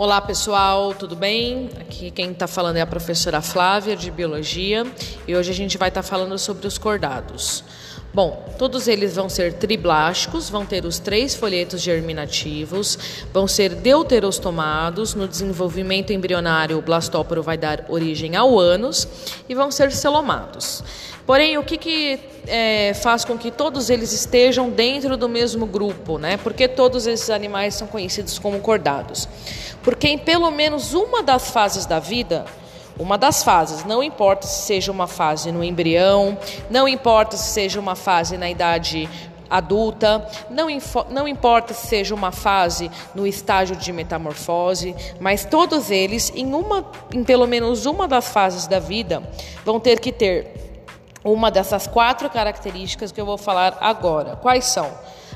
Olá pessoal, tudo bem? Aqui quem está falando é a professora Flávia de Biologia e hoje a gente vai estar tá falando sobre os cordados. Bom, todos eles vão ser triblásticos, vão ter os três folhetos germinativos, vão ser deuterostomados, no desenvolvimento embrionário o blastóporo vai dar origem ao ânus e vão ser celomados. Porém, o que, que é, faz com que todos eles estejam dentro do mesmo grupo, né? Porque todos esses animais são conhecidos como cordados. Porque em pelo menos uma das fases da vida, uma das fases, não importa se seja uma fase no embrião, não importa se seja uma fase na idade adulta, não, não importa se seja uma fase no estágio de metamorfose, mas todos eles, em, uma, em pelo menos uma das fases da vida, vão ter que ter uma dessas quatro características que eu vou falar agora. Quais são?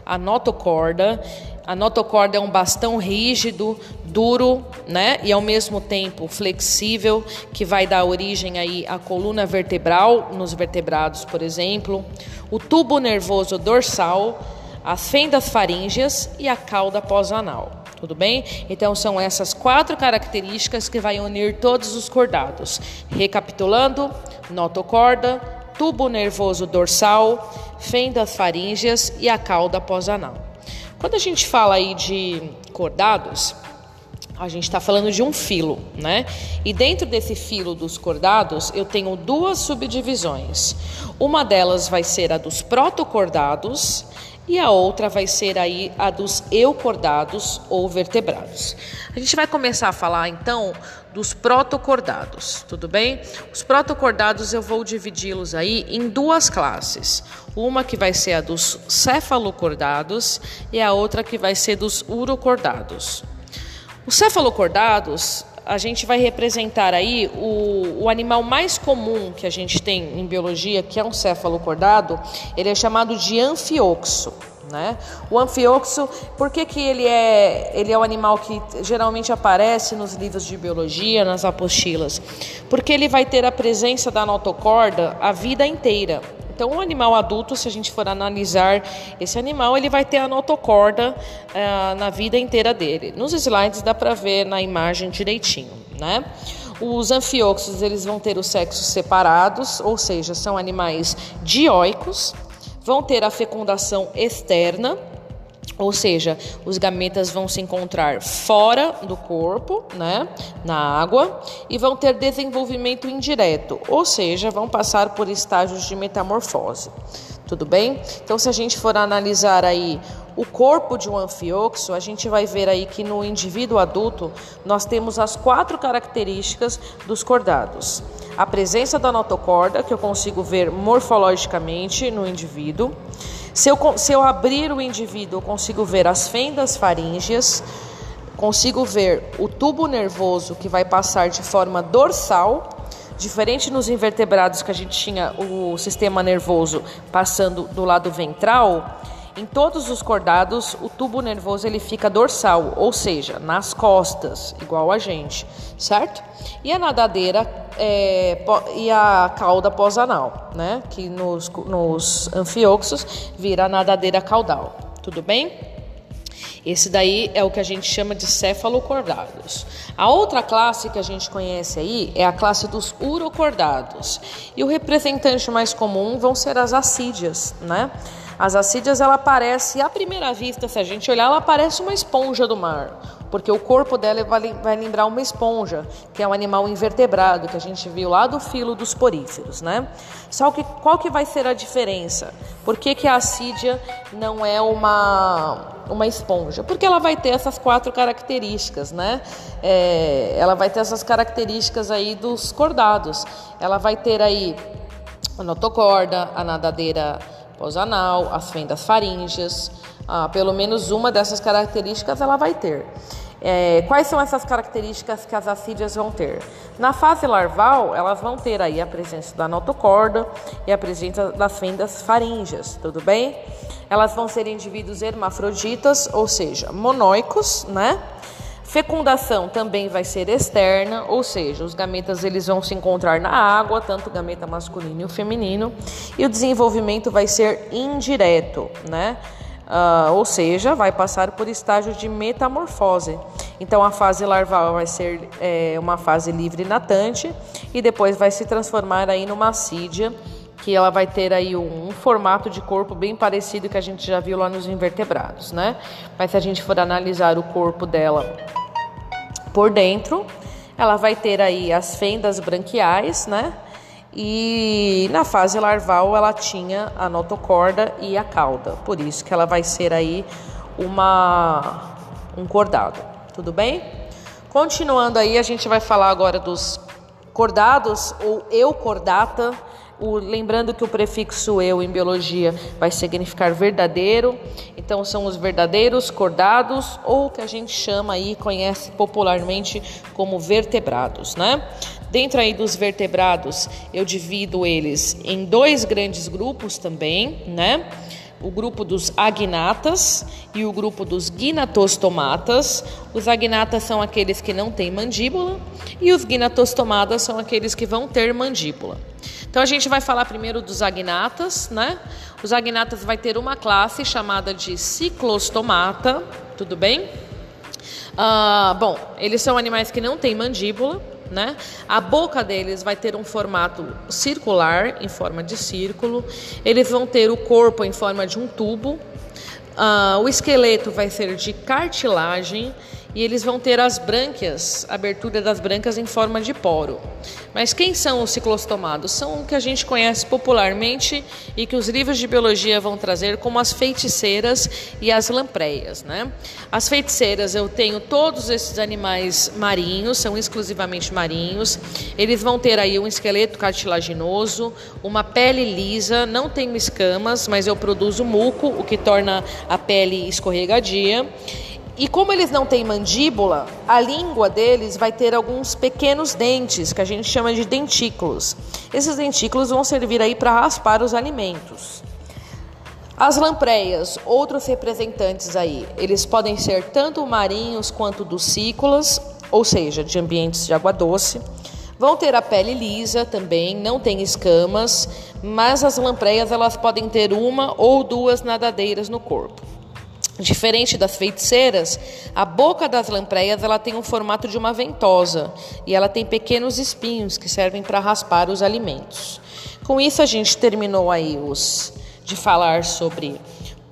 A notocorda. A notocorda é um bastão rígido, duro, né? E ao mesmo tempo flexível, que vai dar origem aí à coluna vertebral nos vertebrados, por exemplo. O tubo nervoso dorsal, as fendas faríngeas e a cauda pós-anal. Tudo bem? Então são essas quatro características que vai unir todos os cordados. Recapitulando: notocorda, tubo nervoso dorsal, fendas faríngeas e a cauda pós-anal. Quando a gente fala aí de cordados, a gente está falando de um filo, né? E dentro desse filo dos cordados, eu tenho duas subdivisões. Uma delas vai ser a dos protocordados e a outra vai ser aí a dos eucordados ou vertebrados. A gente vai começar a falar então dos protocordados, tudo bem? Os protocordados eu vou dividi-los aí em duas classes. Uma que vai ser a dos cefalocordados e a outra que vai ser dos urocordados. Os cefalocordados, a gente vai representar aí o, o animal mais comum que a gente tem em biologia, que é um cefalocordado, ele é chamado de anfioxo. Né? O anfioxo, por que, que ele, é, ele é o animal que geralmente aparece nos livros de biologia, nas apostilas? Porque ele vai ter a presença da notocorda a vida inteira. Então, um animal adulto, se a gente for analisar esse animal, ele vai ter a notocorda uh, na vida inteira dele. Nos slides dá para ver na imagem direitinho, né? Os anfioxos, eles vão ter os sexos separados, ou seja, são animais dioicos, vão ter a fecundação externa, ou seja, os gametas vão se encontrar fora do corpo, né, na água, e vão ter desenvolvimento indireto, ou seja, vão passar por estágios de metamorfose. Tudo bem? Então, se a gente for analisar aí o corpo de um anfioxo, a gente vai ver aí que no indivíduo adulto nós temos as quatro características dos cordados. A presença da notocorda, que eu consigo ver morfologicamente no indivíduo. Se eu, se eu abrir o indivíduo, eu consigo ver as fendas faríngeas, consigo ver o tubo nervoso que vai passar de forma dorsal Diferente nos invertebrados que a gente tinha o sistema nervoso passando do lado ventral, em todos os cordados, o tubo nervoso ele fica dorsal, ou seja, nas costas, igual a gente, certo? E a nadadeira é, e a cauda pós-anal, né? Que nos, nos anfioxos vira a nadadeira caudal. Tudo bem? Esse daí é o que a gente chama de cefalocordados. A outra classe que a gente conhece aí é a classe dos urocordados. E o representante mais comum vão ser as assídias, né? As assídias, ela parece, à primeira vista, se a gente olhar, ela parece uma esponja do mar, porque o corpo dela vai, lembrar uma esponja, que é um animal invertebrado, que a gente viu lá do filo dos poríferos, né? Só que qual que vai ser a diferença? Por que, que a assídia não é uma, uma esponja? Porque ela vai ter essas quatro características, né? É, ela vai ter essas características aí dos cordados. Ela vai ter aí a notocorda, a nadadeira pós-anal, as fendas faríngeas, ah, pelo menos uma dessas características ela vai ter. É, quais são essas características que as assídias vão ter? Na fase larval, elas vão ter aí a presença da notocorda e a presença das fendas faríngeas, tudo bem? Elas vão ser indivíduos hermafroditas, ou seja, monóicos, né? Fecundação também vai ser externa, ou seja, os gametas eles vão se encontrar na água, tanto o gameta masculino e o feminino, e o desenvolvimento vai ser indireto, né? Uh, ou seja, vai passar por estágio de metamorfose. Então, a fase larval vai ser é, uma fase livre natante e depois vai se transformar aí numa assídia, que ela vai ter aí um, um, formato de corpo bem parecido que a gente já viu lá nos invertebrados, né? Mas se a gente for analisar o corpo dela por dentro, ela vai ter aí as fendas branquiais, né? E na fase larval ela tinha a notocorda e a cauda, por isso que ela vai ser aí uma um cordado. Tudo bem? Continuando aí, a gente vai falar agora dos cordados ou eucordata. O, lembrando que o prefixo eu em biologia vai significar verdadeiro, então são os verdadeiros cordados ou que a gente chama aí, conhece popularmente como vertebrados, né? Dentro aí dos vertebrados, eu divido eles em dois grandes grupos também, né? O grupo dos agnatas e o grupo dos gnatostomatas. Os agnatas são aqueles que não têm mandíbula e os gnatostomatas são aqueles que vão ter mandíbula. Então a gente vai falar primeiro dos agnatas, né? Os agnatas vai ter uma classe chamada de ciclostomata, tudo bem? Ah, bom, eles são animais que não têm mandíbula, né? A boca deles vai ter um formato circular, em forma de círculo. Eles vão ter o corpo em forma de um tubo. Uh, o esqueleto vai ser de cartilagem e eles vão ter as brânquias, abertura das brânquias em forma de poro. Mas quem são os ciclostomados? São o que a gente conhece popularmente e que os livros de biologia vão trazer como as feiticeiras e as lampreias, né? As feiticeiras, eu tenho todos esses animais marinhos, são exclusivamente marinhos. Eles vão ter aí um esqueleto cartilaginoso, uma pele lisa, não tenho escamas, mas eu produzo muco, o que torna a pele escorregadia. E como eles não têm mandíbula, a língua deles vai ter alguns pequenos dentes, que a gente chama de dentículos. Esses dentículos vão servir aí para raspar os alimentos. As lampreias, outros representantes aí, eles podem ser tanto marinhos quanto ducícolas, ou seja, de ambientes de água doce. Vão ter a pele lisa também, não tem escamas, mas as lampreias elas podem ter uma ou duas nadadeiras no corpo. Diferente das feiticeiras, a boca das lampreias ela tem um formato de uma ventosa e ela tem pequenos espinhos que servem para raspar os alimentos. Com isso a gente terminou aí os de falar sobre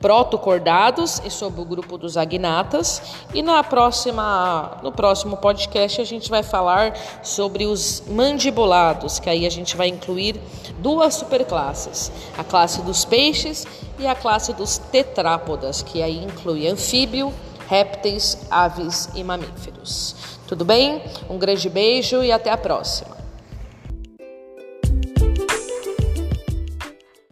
protocordados e sobre o grupo dos agnatas. E na próxima, no próximo podcast a gente vai falar sobre os mandibulados, que aí a gente vai incluir duas superclasses: a classe dos peixes e a classe dos tetrápodas, que aí inclui anfíbio, répteis, aves e mamíferos. Tudo bem? Um grande beijo e até a próxima.